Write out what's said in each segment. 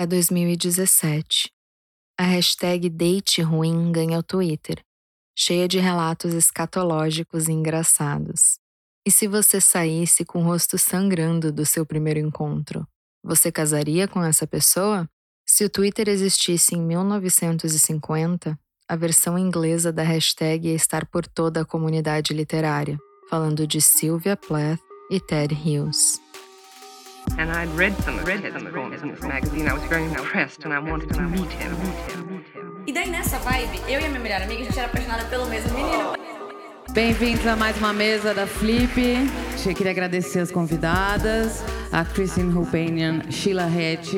É 2017. A hashtag Date Ruim ganha o Twitter, cheia de relatos escatológicos e engraçados. E se você saísse com o rosto sangrando do seu primeiro encontro, você casaria com essa pessoa? Se o Twitter existisse em 1950, a versão inglesa da hashtag ia estar por toda a comunidade literária, falando de Sylvia Plath e Ted Hughes. And I'd read some of read some poems in this magazine. I was very impressed and I wanted to meet him. E daí nessa vibe, eu e a minha melhor amiga, a gente era apaixonada pelo mesmo menino. Bem-vindos a mais uma mesa da Flip. Eu queria agradecer as convidadas, a Christine Rupanian, Sheila Hatch.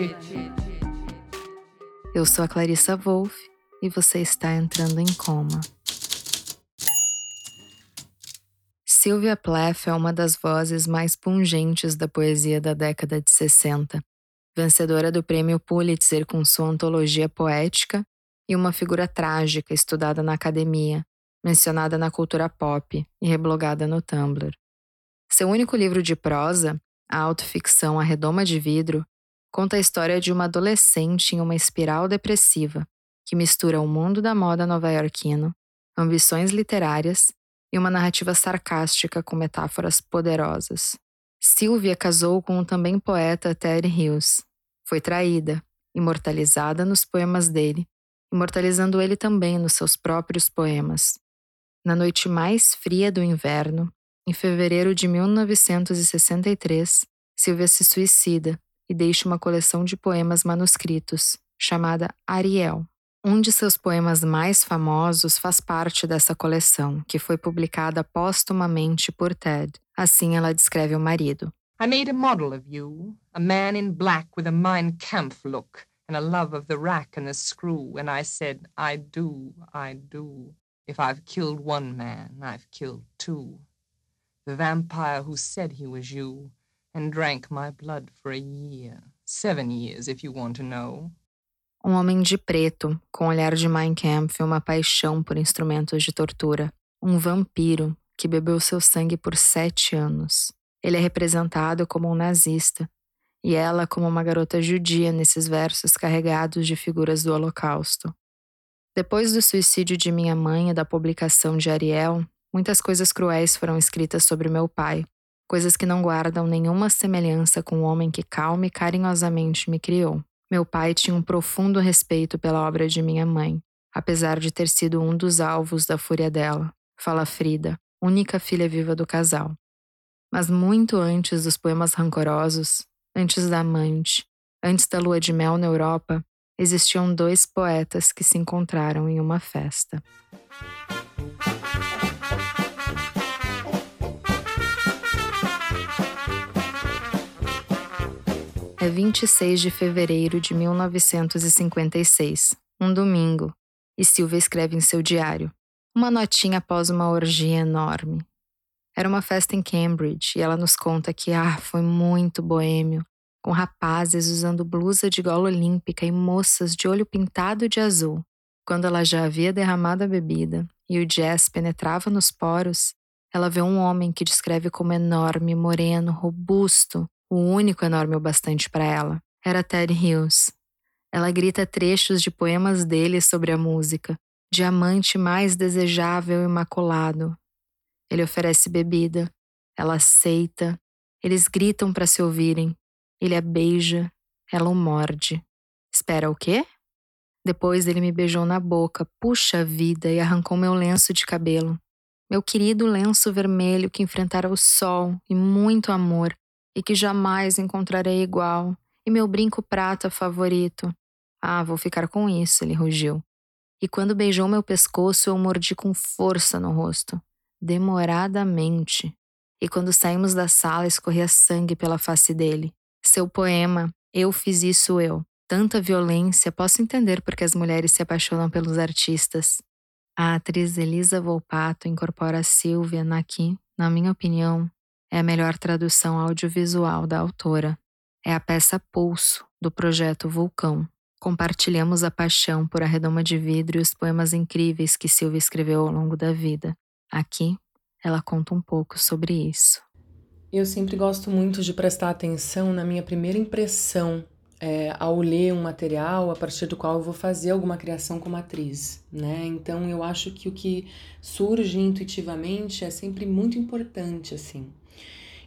Eu sou a Clarissa Wolff e você está entrando em coma. Sylvia Plath é uma das vozes mais pungentes da poesia da década de 60, vencedora do prêmio Pulitzer com sua antologia poética e uma figura trágica estudada na academia, mencionada na cultura pop e reblogada no Tumblr. Seu único livro de prosa, a autoficção A Redoma de Vidro, conta a história de uma adolescente em uma espiral depressiva que mistura o mundo da moda nova-iorquino, ambições literárias e uma narrativa sarcástica com metáforas poderosas. Sylvia casou com o também poeta Ted Hughes. Foi traída, imortalizada nos poemas dele, imortalizando ele também nos seus próprios poemas. Na noite mais fria do inverno, em fevereiro de 1963, Sylvia se suicida e deixa uma coleção de poemas manuscritos, chamada Ariel. Um de seus poemas mais famosos faz parte dessa coleção, que foi publicada póstumamente por Ted. Assim ela descreve o marido. I made a model of you, a man in black with a Mein Kampf look and a love of the rack and the screw, and I said, I do, I do. If I've killed one man, I've killed two. The vampire who said he was you and drank my blood for a year. Seven years, if you want to know. Um homem de preto, com olhar de Mein Kampf e uma paixão por instrumentos de tortura. Um vampiro que bebeu seu sangue por sete anos. Ele é representado como um nazista, e ela como uma garota judia nesses versos carregados de figuras do Holocausto. Depois do suicídio de minha mãe e da publicação de Ariel, muitas coisas cruéis foram escritas sobre meu pai, coisas que não guardam nenhuma semelhança com o homem que calma e carinhosamente me criou. Meu pai tinha um profundo respeito pela obra de minha mãe, apesar de ter sido um dos alvos da fúria dela, fala Frida, única filha viva do casal. Mas muito antes dos poemas rancorosos, antes da amante, antes da lua de mel na Europa, existiam dois poetas que se encontraram em uma festa. É 26 de fevereiro de 1956, um domingo, e Silvia escreve em seu diário, uma notinha após uma orgia enorme. Era uma festa em Cambridge e ela nos conta que ah, foi muito boêmio, com rapazes usando blusa de gola olímpica e moças de olho pintado de azul. Quando ela já havia derramado a bebida e o jazz penetrava nos poros, ela vê um homem que descreve como enorme, moreno, robusto, o único enorme o bastante para ela, era Ted Hughes. Ela grita trechos de poemas dele sobre a música, diamante mais desejável e imaculado. Ele oferece bebida, ela aceita, eles gritam para se ouvirem, ele a beija, ela o morde. Espera o quê? Depois ele me beijou na boca, puxa vida, e arrancou meu lenço de cabelo. Meu querido lenço vermelho que enfrentara o sol e muito amor, e que jamais encontrarei igual, e meu brinco prata favorito. Ah, vou ficar com isso, ele rugiu. E quando beijou meu pescoço, eu mordi com força no rosto, demoradamente. E quando saímos da sala, escorria sangue pela face dele. Seu poema, Eu Fiz Isso Eu. Tanta violência, posso entender porque as mulheres se apaixonam pelos artistas. A atriz Elisa Volpato incorpora a Silvia na que, na minha opinião, é a melhor tradução audiovisual da autora. É a peça Pulso, do projeto Vulcão. Compartilhamos a paixão por A Redoma de Vidro e os poemas incríveis que Silvia escreveu ao longo da vida. Aqui, ela conta um pouco sobre isso. Eu sempre gosto muito de prestar atenção na minha primeira impressão é, ao ler um material a partir do qual eu vou fazer alguma criação como atriz, né? Então eu acho que o que surge intuitivamente é sempre muito importante, assim.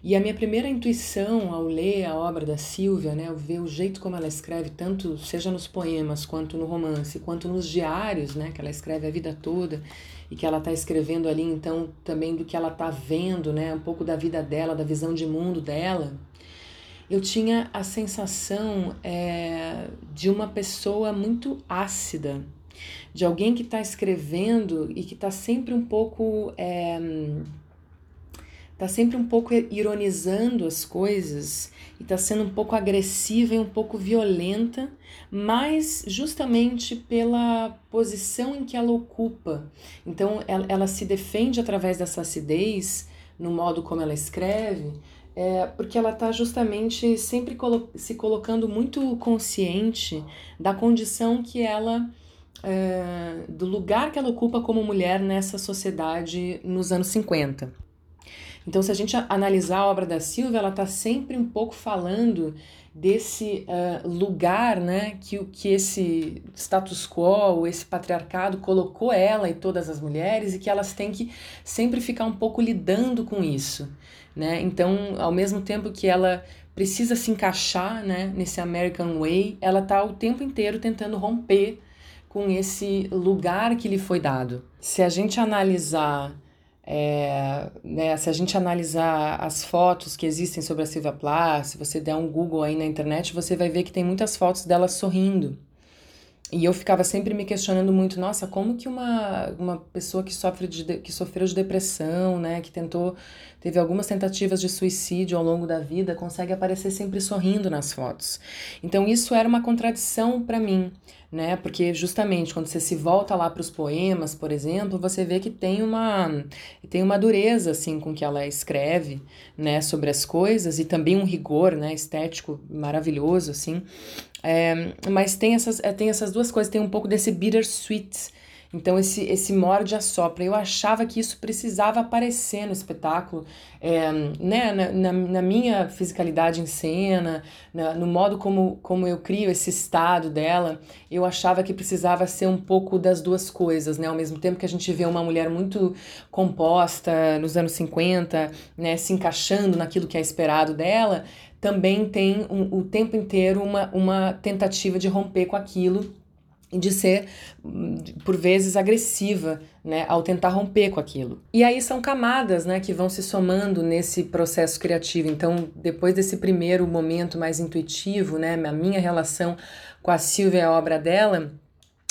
E a minha primeira intuição ao ler a obra da Silvia, né, ao ver o jeito como ela escreve, tanto seja nos poemas, quanto no romance, quanto nos diários, né, que ela escreve a vida toda e que ela está escrevendo ali, então, também do que ela está vendo, né, um pouco da vida dela, da visão de mundo dela, eu tinha a sensação é, de uma pessoa muito ácida, de alguém que está escrevendo e que está sempre um pouco. É, tá sempre um pouco ironizando as coisas e está sendo um pouco agressiva e um pouco violenta, mas justamente pela posição em que ela ocupa. Então ela, ela se defende através dessa acidez no modo como ela escreve, é, porque ela está justamente sempre colo se colocando muito consciente da condição que ela. É, do lugar que ela ocupa como mulher nessa sociedade nos anos 50. Então, se a gente analisar a obra da Silvia, ela está sempre um pouco falando desse uh, lugar né, que, que esse status quo, esse patriarcado colocou ela e todas as mulheres e que elas têm que sempre ficar um pouco lidando com isso. Né? Então, ao mesmo tempo que ela precisa se encaixar né, nesse American Way, ela está o tempo inteiro tentando romper com esse lugar que lhe foi dado. Se a gente analisar é, né, se a gente analisar as fotos que existem sobre a Silvia Plath, se você der um Google aí na internet, você vai ver que tem muitas fotos dela sorrindo. E eu ficava sempre me questionando muito, nossa, como que uma, uma pessoa que sofre de, que sofreu de depressão, né, que tentou, teve algumas tentativas de suicídio ao longo da vida, consegue aparecer sempre sorrindo nas fotos. Então isso era uma contradição para mim, né? Porque justamente quando você se volta lá para os poemas, por exemplo, você vê que tem uma tem uma dureza assim com que ela escreve, né, sobre as coisas e também um rigor, né, estético maravilhoso assim. É, mas tem essas, é, tem essas duas coisas, tem um pouco desse bittersweet, então, esse, esse morde a sopra. Eu achava que isso precisava aparecer no espetáculo, é, né, na, na, na, minha fisicalidade em cena, na, no modo como, como eu crio esse estado dela, eu achava que precisava ser um pouco das duas coisas, né? Ao mesmo tempo que a gente vê uma mulher muito composta nos anos 50, né, se encaixando naquilo que é esperado dela, também tem um, o tempo inteiro uma, uma tentativa de romper com aquilo e de ser, por vezes, agressiva, né, ao tentar romper com aquilo. E aí são camadas, né, que vão se somando nesse processo criativo. Então, depois desse primeiro momento mais intuitivo, né, a minha relação com a Silvia e a obra dela,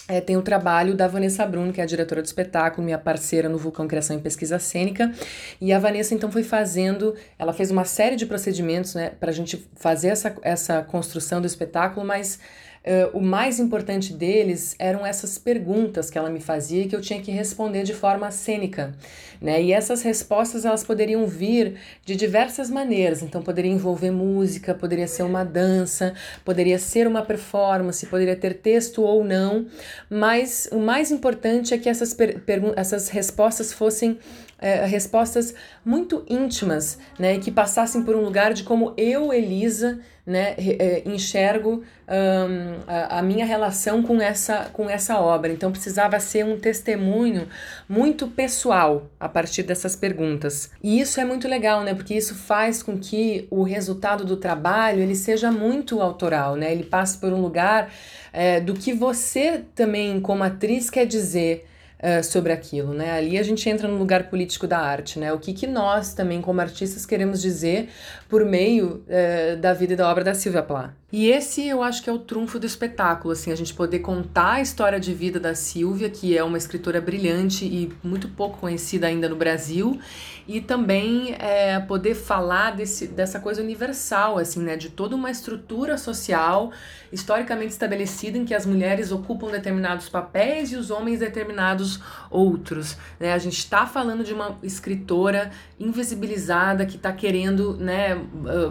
é, tem o trabalho da Vanessa Bruno, que é a diretora do espetáculo, minha parceira no Vulcão Criação e Pesquisa Cênica. E a Vanessa, então, foi fazendo, ela fez uma série de procedimentos né, para a gente fazer essa, essa construção do espetáculo, mas Uh, o mais importante deles eram essas perguntas que ela me fazia e que eu tinha que responder de forma cênica, né? E essas respostas elas poderiam vir de diversas maneiras. Então poderia envolver música, poderia ser uma dança, poderia ser uma performance, poderia ter texto ou não. Mas o mais importante é que essas, essas respostas fossem é, respostas muito íntimas, né, que passassem por um lugar de como eu, Elisa, né, é, enxergo um, a, a, minha relação com essa, com essa obra. Então precisava ser um testemunho muito pessoal a partir dessas perguntas. E isso é muito legal, né, porque isso faz com que o resultado do trabalho ele seja muito autoral, né, ele passe por um lugar é, do que você também como atriz quer dizer sobre aquilo, né? Ali a gente entra no lugar político da arte, né? O que, que nós também, como artistas, queremos dizer por meio uh, da vida e da obra da Silvia Plath. E esse eu acho que é o trunfo do espetáculo, assim, a gente poder contar a história de vida da Silvia, que é uma escritora brilhante e muito pouco conhecida ainda no Brasil, e também é, poder falar desse, dessa coisa universal, assim, né, de toda uma estrutura social historicamente estabelecida em que as mulheres ocupam determinados papéis e os homens determinados outros, né? A gente está falando de uma escritora invisibilizada que está querendo, né,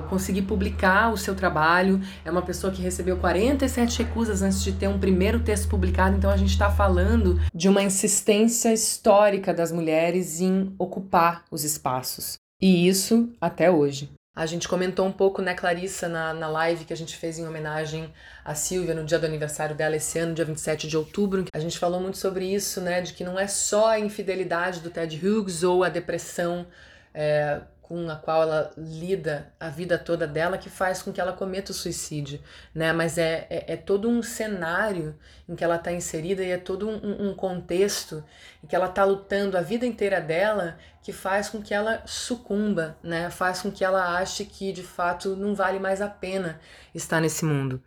conseguir publicar o seu trabalho. É uma pessoa que recebeu 47 recusas antes de ter um primeiro texto publicado, então a gente está falando de uma insistência histórica das mulheres em ocupar os espaços. E isso até hoje. A gente comentou um pouco, né, Clarissa, na, na live que a gente fez em homenagem a Silvia no dia do aniversário dela esse ano, dia 27 de outubro. A gente falou muito sobre isso, né, de que não é só a infidelidade do Ted Hughes ou a depressão é, com a qual ela lida a vida toda dela que faz com que ela cometa o suicídio, né? Mas é, é, é todo um cenário em que ela está inserida e é todo um, um contexto em que ela está lutando a vida inteira dela que faz com que ela sucumba, né? Faz com que ela ache que de fato não vale mais a pena estar nesse mundo.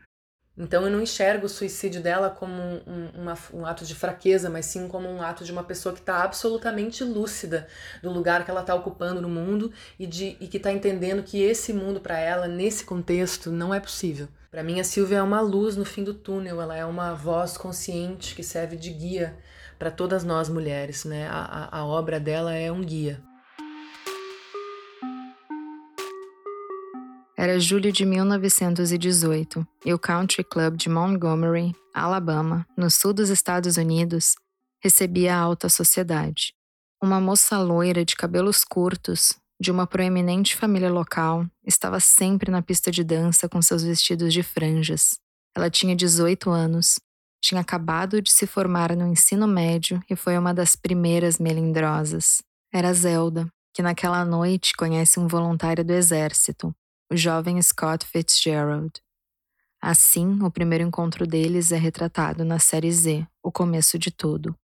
Então eu não enxergo o suicídio dela como um, uma, um ato de fraqueza, mas sim como um ato de uma pessoa que está absolutamente lúcida do lugar que ela está ocupando no mundo e, de, e que está entendendo que esse mundo para ela, nesse contexto, não é possível. Para mim, a Silvia é uma luz no fim do túnel, ela é uma voz consciente que serve de guia para todas nós mulheres. Né? A, a, a obra dela é um guia. Era julho de 1918 e o Country Club de Montgomery, Alabama, no sul dos Estados Unidos, recebia a alta sociedade. Uma moça loira de cabelos curtos, de uma proeminente família local, estava sempre na pista de dança com seus vestidos de franjas. Ela tinha 18 anos, tinha acabado de se formar no ensino médio e foi uma das primeiras melindrosas. Era Zelda, que naquela noite conhece um voluntário do exército, o jovem Scott Fitzgerald. Assim, o primeiro encontro deles é retratado na série Z, O Começo de Tudo.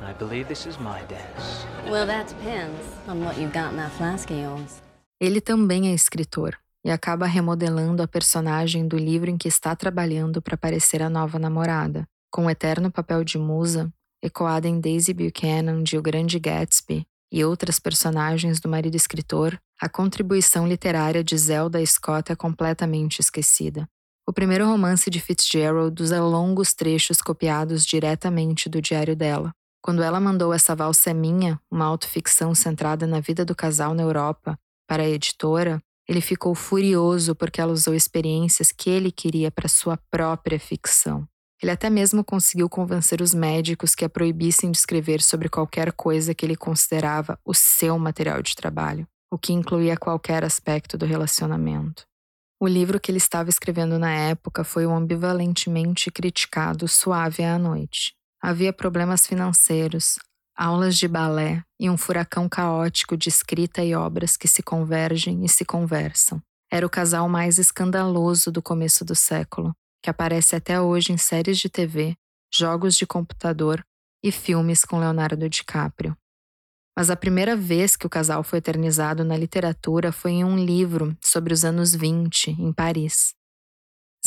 I believe this is my dance. Well, that depends on what you've got in that flask of yours. Ele também é escritor e acaba remodelando a personagem do livro em que está trabalhando para parecer a nova namorada, com o eterno papel de musa, ecoada em Daisy Buchanan de O Grande Gatsby e outras personagens do marido escritor, a contribuição literária de Zelda Scott é completamente esquecida. O primeiro romance de Fitzgerald usa longos trechos copiados diretamente do diário dela. Quando ela mandou essa valsa é minha, uma autoficção centrada na vida do casal na Europa, para a editora, ele ficou furioso porque ela usou experiências que ele queria para sua própria ficção. Ele até mesmo conseguiu convencer os médicos que a proibissem de escrever sobre qualquer coisa que ele considerava o seu material de trabalho o que incluía qualquer aspecto do relacionamento. O livro que ele estava escrevendo na época foi o ambivalentemente criticado Suave à Noite. Havia problemas financeiros, aulas de balé e um furacão caótico de escrita e obras que se convergem e se conversam. Era o casal mais escandaloso do começo do século, que aparece até hoje em séries de TV, jogos de computador e filmes com Leonardo DiCaprio. Mas a primeira vez que o casal foi eternizado na literatura foi em um livro sobre os anos 20, em Paris.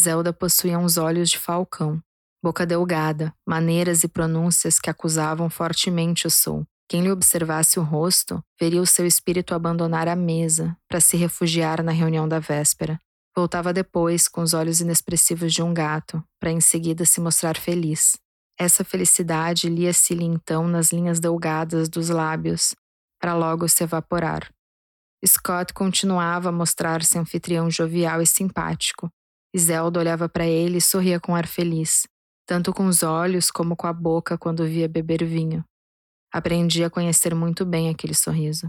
Zelda possuía uns olhos de falcão, boca delgada, maneiras e pronúncias que acusavam fortemente o sul. Quem lhe observasse o rosto veria o seu espírito abandonar a mesa para se refugiar na reunião da véspera. Voltava depois com os olhos inexpressivos de um gato, para em seguida se mostrar feliz. Essa felicidade lia-se-lhe então nas linhas delgadas dos lábios, para logo se evaporar. Scott continuava a mostrar-se anfitrião jovial e simpático. Zelda olhava para ele e sorria com ar feliz, tanto com os olhos como com a boca quando via beber vinho. Aprendi a conhecer muito bem aquele sorriso.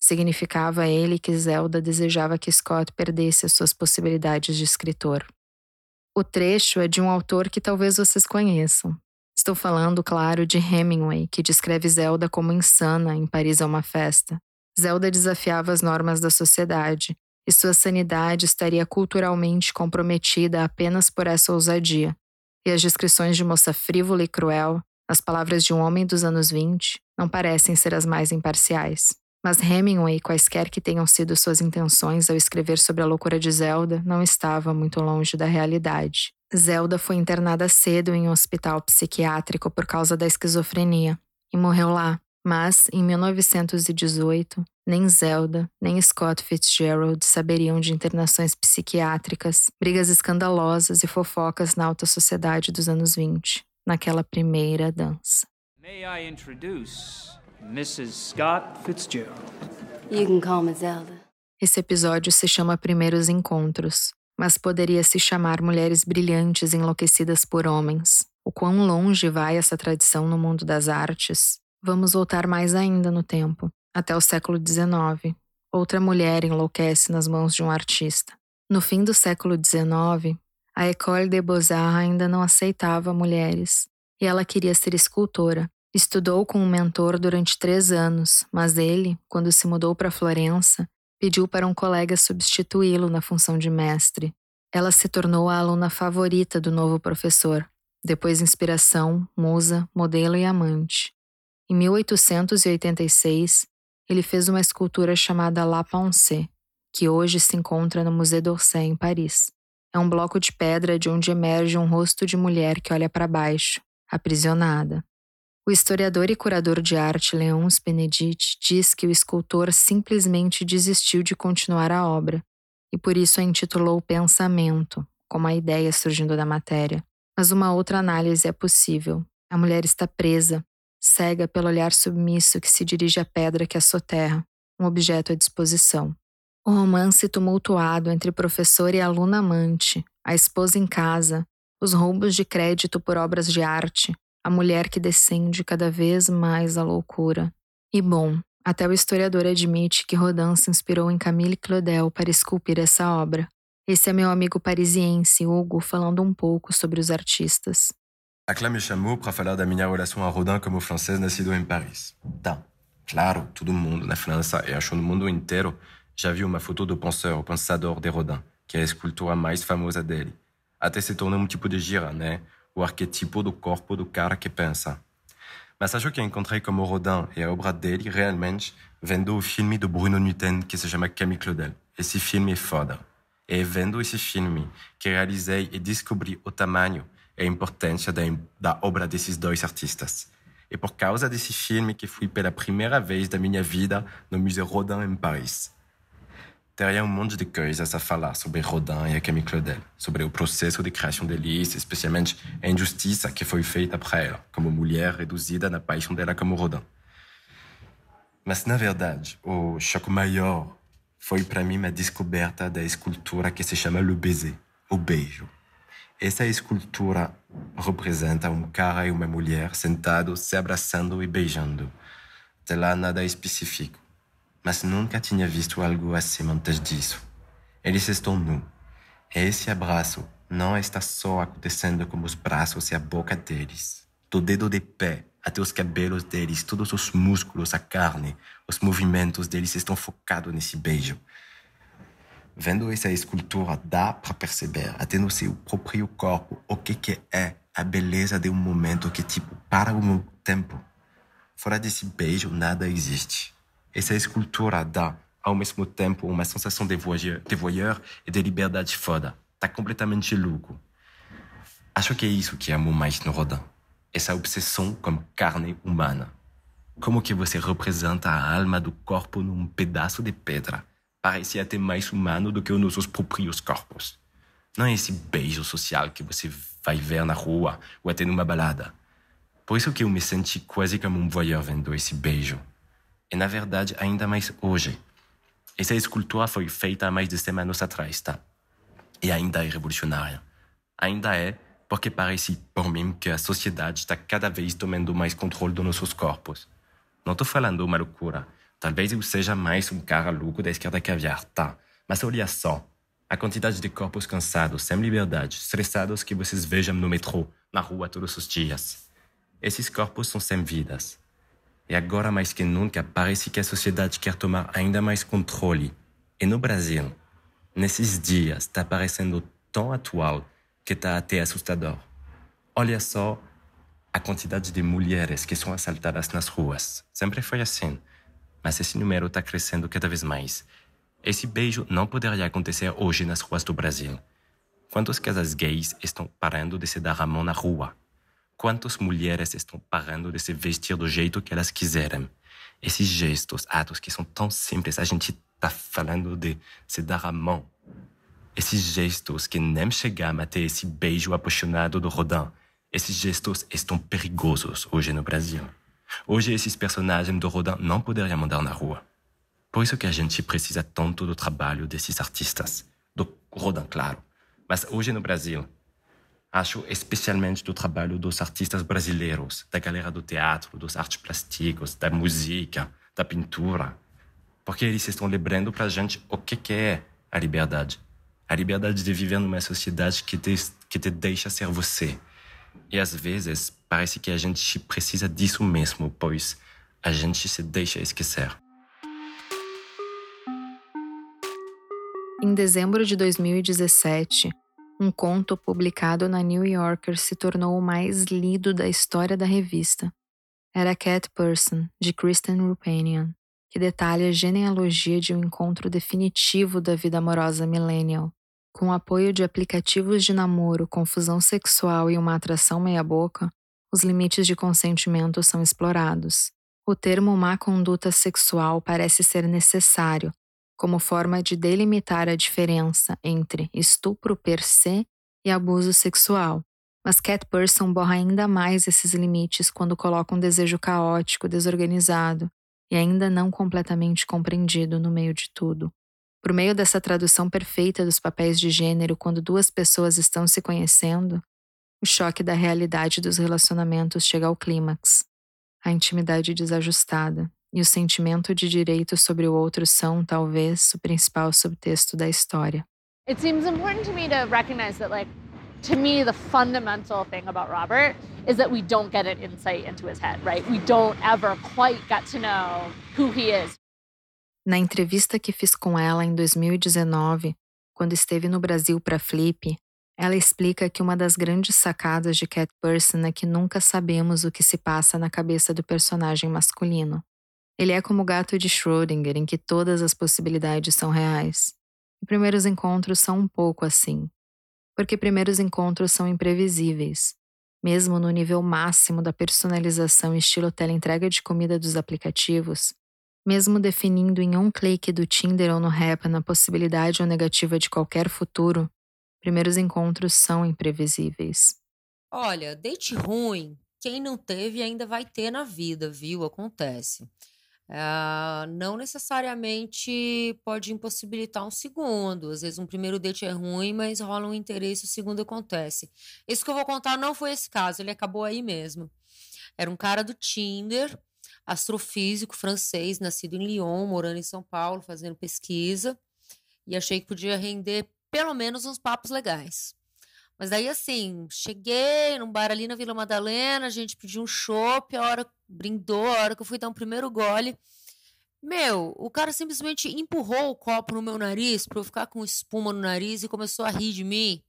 Significava a ele que Zelda desejava que Scott perdesse as suas possibilidades de escritor. O trecho é de um autor que talvez vocês conheçam, Estou falando, claro, de Hemingway, que descreve Zelda como insana em Paris é uma festa. Zelda desafiava as normas da sociedade, e sua sanidade estaria culturalmente comprometida apenas por essa ousadia. E as descrições de moça frívola e cruel, nas palavras de um homem dos anos 20, não parecem ser as mais imparciais. Mas Hemingway, quaisquer que tenham sido suas intenções ao escrever sobre a loucura de Zelda, não estava muito longe da realidade. Zelda foi internada cedo em um hospital psiquiátrico por causa da esquizofrenia e morreu lá. Mas, em 1918, nem Zelda, nem Scott Fitzgerald saberiam de internações psiquiátricas, brigas escandalosas e fofocas na alta sociedade dos anos 20, naquela primeira dança. May I introduce Mrs. Scott Fitzgerald? You can call me Zelda. Esse episódio se chama Primeiros Encontros, mas poderia se chamar mulheres brilhantes enlouquecidas por homens. O quão longe vai essa tradição no mundo das artes? Vamos voltar mais ainda no tempo, até o século XIX, outra mulher enlouquece nas mãos de um artista. No fim do século XIX, a École des Beaux-Arts ainda não aceitava mulheres, e ela queria ser escultora. Estudou com um mentor durante três anos, mas ele, quando se mudou para Florença, pediu para um colega substituí-lo na função de mestre. Ela se tornou a aluna favorita do novo professor, depois inspiração, musa, modelo e amante. Em 1886, ele fez uma escultura chamada La Pensée, que hoje se encontra no Musée d'Orsay, em Paris. É um bloco de pedra de onde emerge um rosto de mulher que olha para baixo, aprisionada. O historiador e curador de arte Leonce Benedict diz que o escultor simplesmente desistiu de continuar a obra e por isso a intitulou Pensamento, como a ideia surgindo da matéria. Mas uma outra análise é possível. A mulher está presa, cega pelo olhar submisso que se dirige à pedra que a soterra, um objeto à disposição. O romance tumultuado entre professor e aluna amante, a esposa em casa, os roubos de crédito por obras de arte, a mulher que descende cada vez mais à loucura. E bom, até o historiador admite que Rodin se inspirou em Camille Claudel para esculpir essa obra. Esse é meu amigo parisiense, Hugo, falando um pouco sobre os artistas. Aqui me chamou para falar da minha relação a Rodin como francês nascido em Paris. Tá, claro, todo mundo na França e acho no mundo inteiro já viu uma foto do penseur, o pensador de Rodin, que é a escultura mais famosa dele. Até se tornou um tipo de gira, né? O arquetipo do corpo do cara que pensa. Mas acho que encontrei como Rodin e a obra dele realmente vendo o filme do Bruno Nutten que se chama Camille Claudel. Esse filme é foda. E vendo esse filme que realizei e descobri o tamanho e a importância da, da obra desses dois artistas. E por causa desse filme que fui pela primeira vez da minha vida no Museu Rodin em Paris teria um monte de coisas a falar sobre Rodin e a Camille Claudel, sobre o processo de criação deles, especialmente a injustiça que foi feita para ela, como mulher reduzida na paixão dela como Rodin. Mas, na verdade, o choque maior foi para mim a descoberta da escultura que se chama Le Baiser, o beijo. Essa escultura representa um cara e uma mulher sentados, se abraçando e beijando. De lá nada específico mas nunca tinha visto algo assim antes disso. Eles estão nus. E esse abraço não está só acontecendo com os braços e a boca deles. Do dedo de pé até os cabelos deles, todos os músculos, a carne, os movimentos deles estão focados nesse beijo. Vendo essa escultura, dá para perceber, até no seu próprio corpo, o que, que é a beleza de um momento que, tipo, para um tempo. Fora desse beijo, nada existe. Essa escultura dá, ao mesmo tempo, uma sensação de voyeur, de voyeur e de liberdade foda. Tá completamente louco. Acho que é isso que amo mais no Rodin. Essa obsessão com carne humana. Como que você representa a alma do corpo num pedaço de pedra. Parece até mais humano do que os nossos próprios corpos. Não é esse beijo social que você vai ver na rua ou até numa balada. Por isso que eu me senti quase como um voyeur vendo esse beijo e na verdade ainda mais hoje. Essa escultura foi feita há mais de 100 anos atrás, tá? E ainda é revolucionária. Ainda é porque parece, por mim, que a sociedade está cada vez tomando mais controle dos nossos corpos. Não estou falando uma loucura. Talvez eu seja mais um cara louco da esquerda caviar, tá? Mas olha só. A quantidade de corpos cansados, sem liberdade, estressados que vocês vejam no metrô, na rua todos os dias. Esses corpos são sem vidas. E agora mais que nunca parece que a sociedade quer tomar ainda mais controle. E no Brasil, nesses dias, está parecendo tão atual que está até assustador. Olha só a quantidade de mulheres que são assaltadas nas ruas. Sempre foi assim, mas esse número está crescendo cada vez mais. Esse beijo não poderia acontecer hoje nas ruas do Brasil. Quantos casais gays estão parando de se dar a mão na rua? Quantas mulheres estão parando de se vestir do jeito que elas quiserem? Esses gestos, atos que são tão simples, a gente está falando de se dar a mão. Esses gestos que nem chegam até esse beijo apaixonado do Rodin, esses gestos estão perigosos hoje no Brasil. Hoje esses personagens do Rodin não poderiam andar na rua. Por isso que a gente precisa tanto do trabalho desses artistas, do Rodin, claro. Mas hoje no Brasil, acho especialmente do trabalho dos artistas brasileiros, da galera do teatro, dos artes plásticos, da música, da pintura. Porque eles estão lembrando pra gente o que, que é a liberdade. A liberdade de viver numa sociedade que te, que te deixa ser você. E às vezes parece que a gente precisa disso mesmo, pois a gente se deixa esquecer. Em dezembro de 2017, um conto publicado na New Yorker se tornou o mais lido da história da revista. Era Cat Person, de Kristen Rupanian, que detalha a genealogia de um encontro definitivo da vida amorosa millennial. Com o apoio de aplicativos de namoro, confusão sexual e uma atração meia-boca, os limites de consentimento são explorados. O termo má conduta sexual parece ser necessário, como forma de delimitar a diferença entre estupro per se e abuso sexual. Mas Cat Person borra ainda mais esses limites quando coloca um desejo caótico, desorganizado e ainda não completamente compreendido no meio de tudo. Por meio dessa tradução perfeita dos papéis de gênero quando duas pessoas estão se conhecendo, o choque da realidade dos relacionamentos chega ao clímax. A intimidade desajustada e o sentimento de direito sobre o outro são, talvez, o principal subtexto da história. It seems important to me to recognize that like to me the fundamental thing about Robert is that we don't get an insight into his head, right? We don't ever quite get to know who he is. Na entrevista que fiz com ela em 2019, quando esteve no Brasil para Flip, ela explica que uma das grandes sacadas de Cat Person é que nunca sabemos o que se passa na cabeça do personagem masculino. Ele é como o gato de Schrödinger, em que todas as possibilidades são reais. E primeiros encontros são um pouco assim. Porque primeiros encontros são imprevisíveis. Mesmo no nível máximo da personalização estilo teleentrega de comida dos aplicativos, mesmo definindo em um clique do Tinder ou no Happn a possibilidade ou negativa de qualquer futuro, primeiros encontros são imprevisíveis. Olha, date ruim, quem não teve ainda vai ter na vida, viu? Acontece. Uh, não necessariamente pode impossibilitar um segundo. Às vezes um primeiro date é ruim, mas rola um interesse, o segundo acontece. Isso que eu vou contar não foi esse caso, ele acabou aí mesmo. Era um cara do Tinder, astrofísico francês, nascido em Lyon, morando em São Paulo, fazendo pesquisa, e achei que podia render pelo menos uns papos legais. Mas daí, assim, cheguei num bar ali na Vila Madalena, a gente pediu um chopp, a hora brindou, a hora que eu fui dar um primeiro gole. Meu, o cara simplesmente empurrou o copo no meu nariz pra eu ficar com espuma no nariz e começou a rir de mim.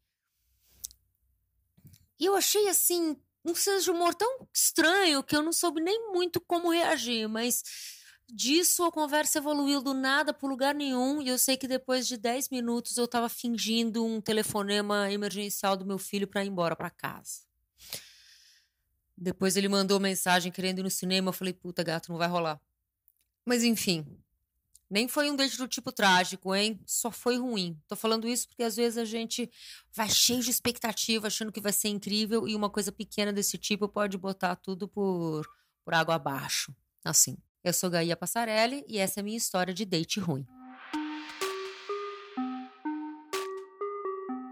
E eu achei, assim, um senso de humor tão estranho que eu não soube nem muito como reagir, mas disso a conversa evoluiu do nada para lugar nenhum e eu sei que depois de 10 minutos eu estava fingindo um telefonema emergencial do meu filho para ir embora para casa. Depois ele mandou mensagem querendo ir no cinema, eu falei, puta gato, não vai rolar. Mas enfim, nem foi um date do tipo trágico, hein? Só foi ruim. Tô falando isso porque às vezes a gente vai cheio de expectativa, achando que vai ser incrível, e uma coisa pequena desse tipo pode botar tudo por, por água abaixo. Assim. Eu sou Gaia Passarelli e essa é a minha história de date ruim.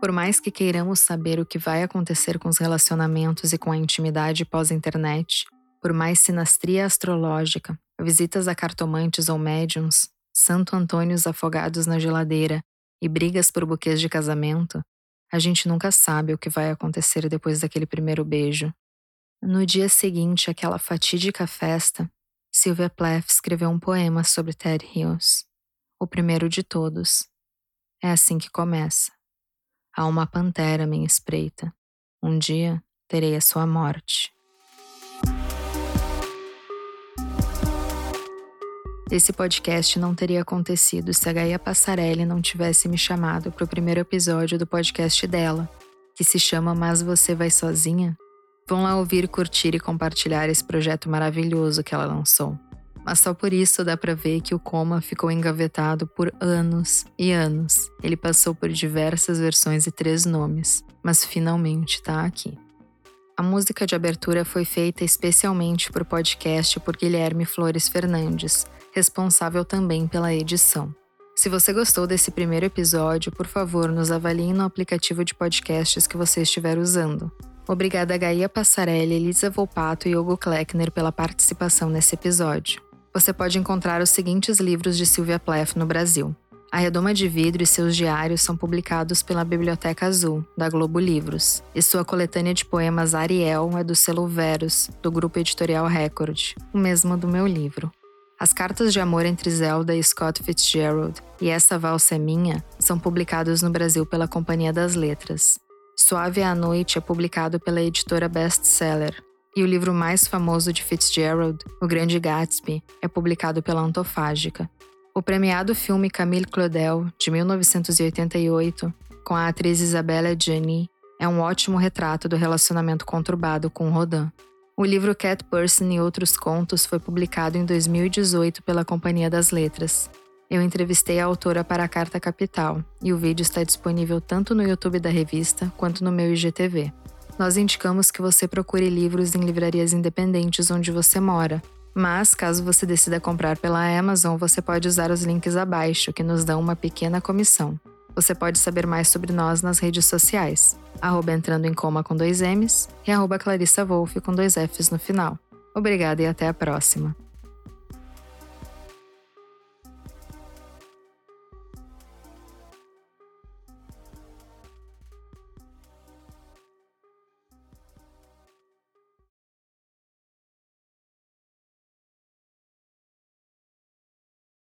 Por mais que queiramos saber o que vai acontecer com os relacionamentos e com a intimidade pós-internet, por mais sinastria astrológica, visitas a cartomantes ou médiums, Santo Antônios afogados na geladeira e brigas por buquês de casamento, a gente nunca sabe o que vai acontecer depois daquele primeiro beijo. No dia seguinte àquela fatídica festa, Sylvia Plath escreveu um poema sobre Ted Hills, o primeiro de todos. É assim que começa. Há uma pantera me espreita. Um dia terei a sua morte. Esse podcast não teria acontecido se a Gaia Passarelli não tivesse me chamado para o primeiro episódio do podcast dela, que se chama Mas Você Vai Sozinha? Vão lá ouvir, curtir e compartilhar esse projeto maravilhoso que ela lançou. Mas só por isso dá para ver que o Coma ficou engavetado por anos e anos. Ele passou por diversas versões e três nomes, mas finalmente está aqui. A música de abertura foi feita especialmente para o podcast por Guilherme Flores Fernandes, responsável também pela edição. Se você gostou desse primeiro episódio, por favor, nos avalie no aplicativo de podcasts que você estiver usando. Obrigada Gaia Passarelli, Elisa Volpato e Hugo Kleckner pela participação nesse episódio. você pode encontrar os seguintes livros de Sylvia Plath no Brasil. A Redoma de Vidro e seus diários são publicados pela Biblioteca Azul, da Globo Livros, e sua coletânea de poemas Ariel é do selo Verus, do grupo editorial Record, o mesmo do meu livro. As cartas de amor entre Zelda e Scott Fitzgerald e Essa Valsa é Minha são publicados no Brasil pela Companhia das Letras. Suave à Noite é publicado pela editora Bestseller, e o livro mais famoso de Fitzgerald, O Grande Gatsby, é publicado pela Antofágica. O premiado filme Camille Claudel, de 1988, com a atriz Isabelle Adjani, é um ótimo retrato do relacionamento conturbado com Rodin. O livro Cat Person e Outros Contos foi publicado em 2018 pela Companhia das Letras. Eu entrevistei a autora para a Carta Capital e o vídeo está disponível tanto no YouTube da revista quanto no meu IGTV. Nós indicamos que você procure livros em livrarias independentes onde você mora, mas, caso você decida comprar pela Amazon, você pode usar os links abaixo, que nos dão uma pequena comissão. Você pode saber mais sobre nós nas redes sociais, arroba entrando em coma com dois M's e arroba Clarissa Wolf com dois F's no final. Obrigada e até a próxima.